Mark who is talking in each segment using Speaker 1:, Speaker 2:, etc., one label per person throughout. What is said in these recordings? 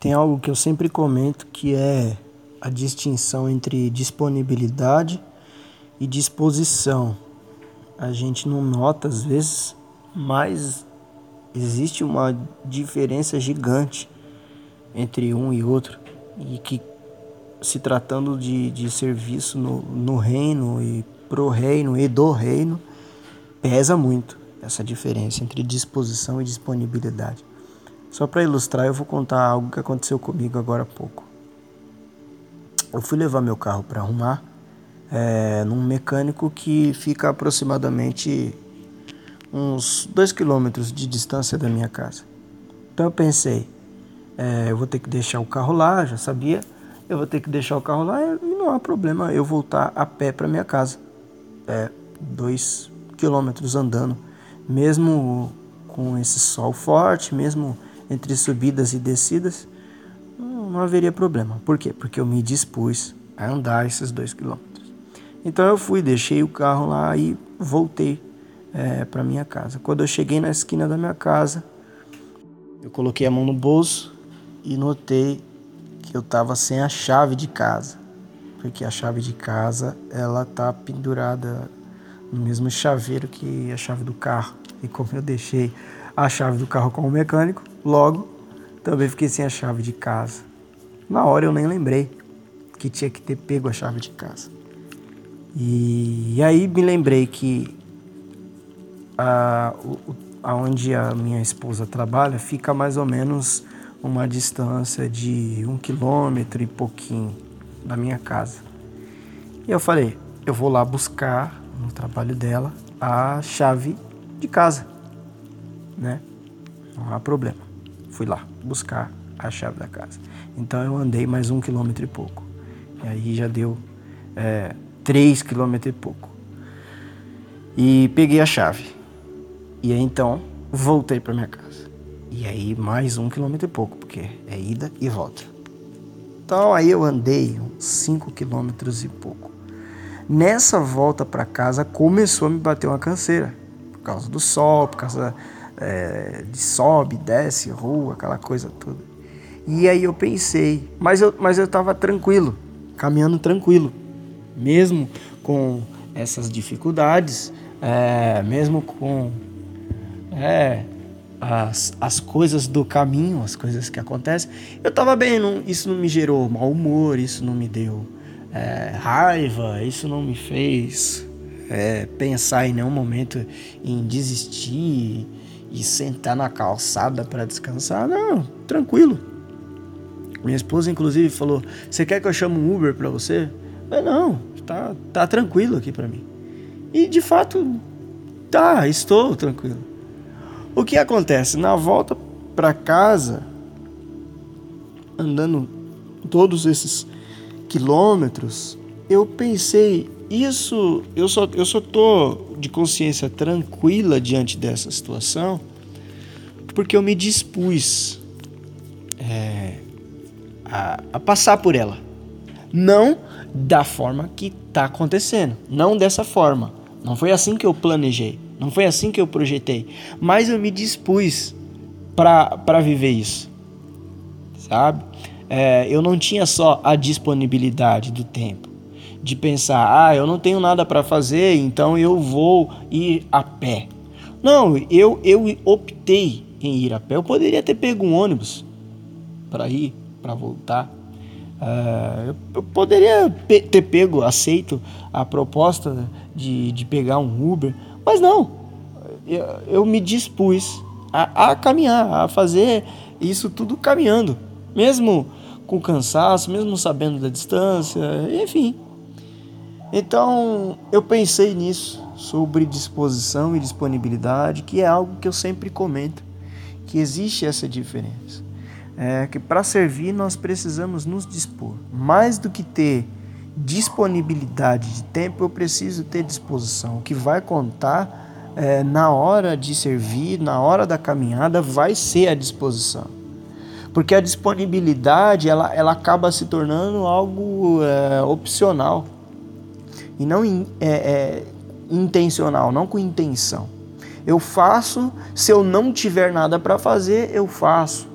Speaker 1: Tem algo que eu sempre comento que é a distinção entre disponibilidade e disposição. A gente não nota às vezes, mas existe uma diferença gigante entre um e outro e que se tratando de, de serviço no, no reino e pro reino e do reino pesa muito essa diferença entre disposição e disponibilidade. Só para ilustrar, eu vou contar algo que aconteceu comigo agora há pouco. Eu fui levar meu carro para arrumar é, num mecânico que fica aproximadamente uns 2 quilômetros de distância da minha casa. Então eu pensei, é, eu vou ter que deixar o carro lá, já sabia, eu vou ter que deixar o carro lá e não há problema eu voltar a pé para minha casa. É, dois quilômetros andando, mesmo com esse sol forte, mesmo entre subidas e descidas, não, haveria problema. Por quê? Porque eu me dispus a andar esses dois quilômetros. Então eu fui, deixei o carro lá e voltei é, para minha casa. Quando eu cheguei na esquina da minha casa, eu coloquei a mão no bolso e notei que eu estava sem a chave de casa, porque a chave de casa ela tá pendurada no mesmo chaveiro que a chave do carro. E como eu deixei a chave do carro com o mecânico, logo também fiquei sem a chave de casa. Na hora eu nem lembrei que tinha que ter pego a chave de casa. E, e aí me lembrei que a, o, aonde a minha esposa trabalha fica mais ou menos uma distância de um quilômetro e pouquinho da minha casa. E eu falei, eu vou lá buscar no trabalho dela a chave de casa né? Não há problema. Fui lá buscar a chave da casa. Então eu andei mais um quilômetro e pouco. E aí já deu é, três quilômetros e pouco. E peguei a chave. E aí então voltei para minha casa. E aí mais um quilômetro e pouco, porque é ida e volta. Então aí eu andei uns cinco quilômetros e pouco. Nessa volta para casa começou a me bater uma canseira. Por causa do sol, por causa é, de sobe, desce, rua, aquela coisa toda. E aí eu pensei, mas eu, mas eu estava tranquilo, caminhando tranquilo, mesmo com essas dificuldades, é, mesmo com é, as, as coisas do caminho, as coisas que acontecem, eu estava bem, não, isso não me gerou mau humor, isso não me deu é, raiva, isso não me fez é, pensar em nenhum momento em desistir, e sentar na calçada para descansar. Não, tranquilo. Minha esposa, inclusive, falou: Você quer que eu chame um Uber para você? Não, tá, tá tranquilo aqui para mim. E de fato, tá, estou tranquilo. O que acontece? Na volta para casa, andando todos esses quilômetros, eu pensei isso, eu só, eu só tô de consciência tranquila diante dessa situação porque eu me dispus é, a, a passar por ela. Não da forma que está acontecendo. Não dessa forma. Não foi assim que eu planejei. Não foi assim que eu projetei. Mas eu me dispus para viver isso. Sabe? É, eu não tinha só a disponibilidade do tempo de pensar, ah, eu não tenho nada para fazer, então eu vou ir a pé. Não, eu, eu optei em ir a pé. Eu poderia ter pego um ônibus para ir, para voltar. Uh, eu poderia pe ter pego, aceito a proposta de, de pegar um Uber, mas não. Eu, eu me dispus a, a caminhar, a fazer isso tudo caminhando, mesmo com cansaço, mesmo sabendo da distância, enfim. Então eu pensei nisso, sobre disposição e disponibilidade, que é algo que eu sempre comento, que existe essa diferença. É que para servir nós precisamos nos dispor. Mais do que ter disponibilidade de tempo, eu preciso ter disposição. O que vai contar é, na hora de servir, na hora da caminhada, vai ser a disposição. Porque a disponibilidade ela, ela acaba se tornando algo é, opcional e não é, é, intencional, não com intenção. Eu faço, se eu não tiver nada para fazer, eu faço.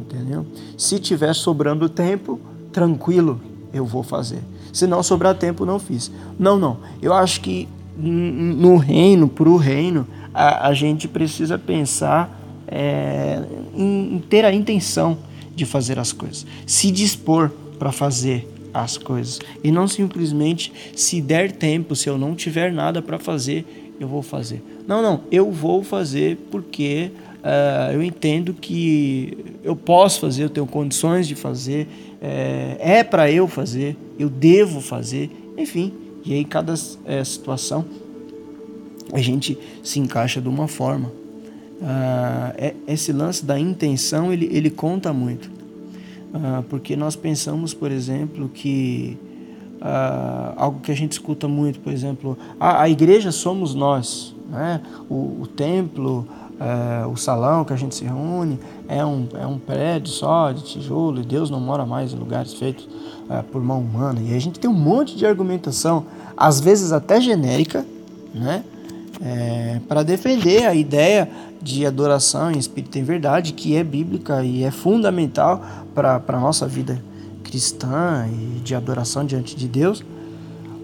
Speaker 1: entendeu? Se tiver sobrando tempo, tranquilo, eu vou fazer. Se não sobrar tempo, não fiz. Não, não. Eu acho que no reino, para o reino, a, a, gente precisa pensar é, em, em ter a intenção de fazer as coisas, se dispor para fazer as coisas e não simplesmente se der tempo, se eu não tiver nada para fazer, eu vou fazer. Não, não, eu vou fazer porque uh, eu entendo que eu posso fazer, eu tenho condições de fazer, é, é para eu fazer, eu devo fazer, enfim. E aí cada é, situação a gente se encaixa de uma forma. Uh, esse lance da intenção ele, ele conta muito, uh, porque nós pensamos, por exemplo, que uh, algo que a gente escuta muito, por exemplo, a, a igreja somos nós, né? o, o templo, é, o salão que a gente se reúne é um, é um prédio só de tijolo e Deus não mora mais em lugares feitos é, por mão humana. E a gente tem um monte de argumentação, às vezes até genérica, né? É, para defender a ideia de adoração em espírito em verdade, que é bíblica e é fundamental para a nossa vida cristã e de adoração diante de Deus.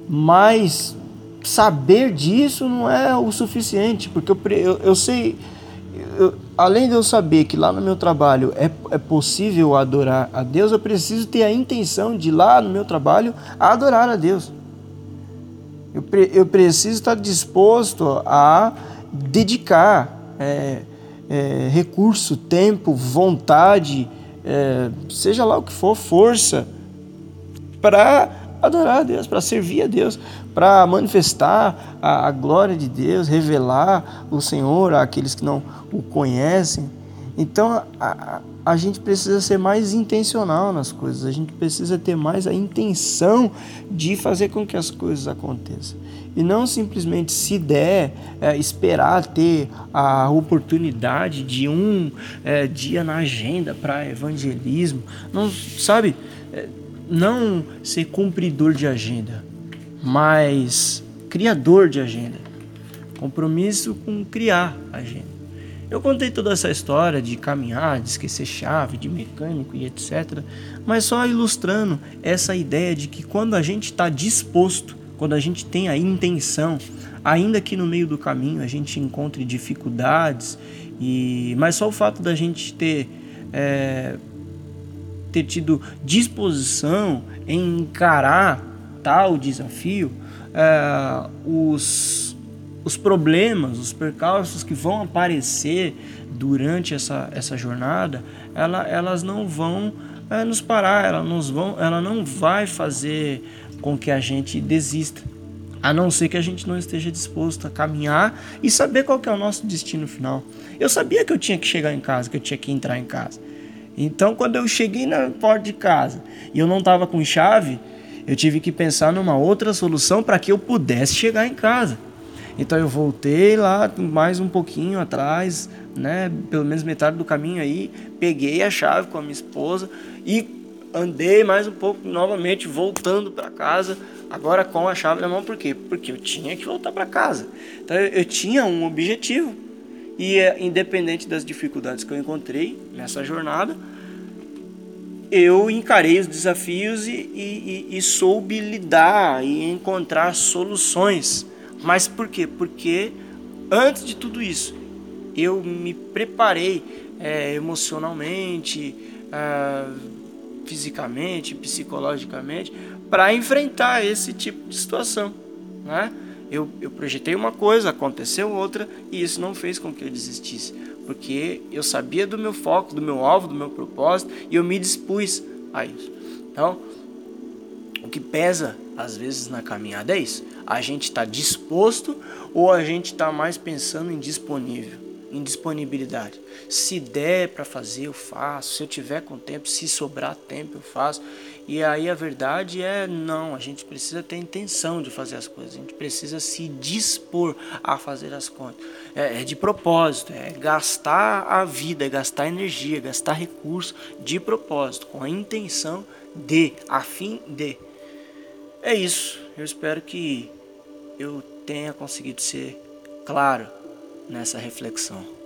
Speaker 1: Mas saber disso não é o suficiente, porque eu, eu, eu sei eu, além de eu saber que lá no meu trabalho é, é possível adorar a Deus, eu preciso ter a intenção de lá no meu trabalho adorar a Deus. Eu, pre, eu preciso estar disposto a dedicar é, é, recurso, tempo, vontade, é, seja lá o que for, força, para adorar a Deus, para servir a Deus, para manifestar a, a, glória de Deus, revelar o Senhor àqueles que não o conhecem. Então a, a, gente precisa ser mais intencional nas coisas, a gente precisa ter mais a intenção de fazer com que as coisas aconteçam. E não simplesmente, se der, é, esperar ter a oportunidade de um é, dia na agenda para evangelismo. Não, sabe? É, não ser cumpridor de agenda, mas criador de agenda. Compromisso com criar agenda. Eu contei toda essa história de caminhar, de esquecer chave, de mecânico e etc. Mas só ilustrando essa ideia de que quando a gente está disposto, quando a gente tem a intenção, ainda que no meio do caminho a gente encontre dificuldades, e mas só o fato da gente ter é, ter tido disposição em encarar tal desafio, é, os, os problemas, os percalços que vão aparecer durante essa, essa jornada, ela, elas não vão é, nos parar, ela, nos vão, ela não vai fazer com que a gente desista. A não ser que a gente não esteja disposto a caminhar e saber qual é o nosso destino final. Eu sabia que eu tinha que chegar em casa, que eu tinha que entrar em casa. Então, quando eu cheguei na porta de casa e eu não estava com chave, eu tive que pensar numa outra solução para que eu pudesse chegar em casa. Então, eu voltei lá mais um pouquinho atrás, né, pelo menos metade do caminho aí, peguei a chave com a minha esposa e andei mais um pouco novamente voltando para casa, agora com a chave na mão, por quê? Porque eu tinha que voltar para casa. Então eu, tinha um objetivo e é, independente das dificuldades que eu encontrei nessa jornada, eu encarei os desafios e, e, e, soube lidar e encontrar soluções. Mas por quê? Porque antes de tudo isso, eu me preparei é, emocionalmente, é, fisicamente, psicologicamente, para enfrentar esse tipo de situação. Né? eu, eu projetei uma coisa, aconteceu outra, e isso não fez com que eu desistisse, porque eu sabia do meu foco, do meu alvo, do meu propósito, e eu me dispus a isso. Então, o que pesa às vezes na caminhada é isso: a gente está disposto ou a gente está mais pensando em disponível em disponibilidade. Se der para fazer, eu faço. Se eu tiver com tempo, se sobrar tempo, eu faço. E aí a verdade é não, a gente precisa ter intenção de fazer as coisas, a gente precisa se dispor a fazer as coisas. É, é de propósito, é gastar a vida, é gastar energia, é gastar recurso de propósito, com a intenção de, a fim de. É isso. Eu espero que eu tenha conseguido ser claro nessa reflexão.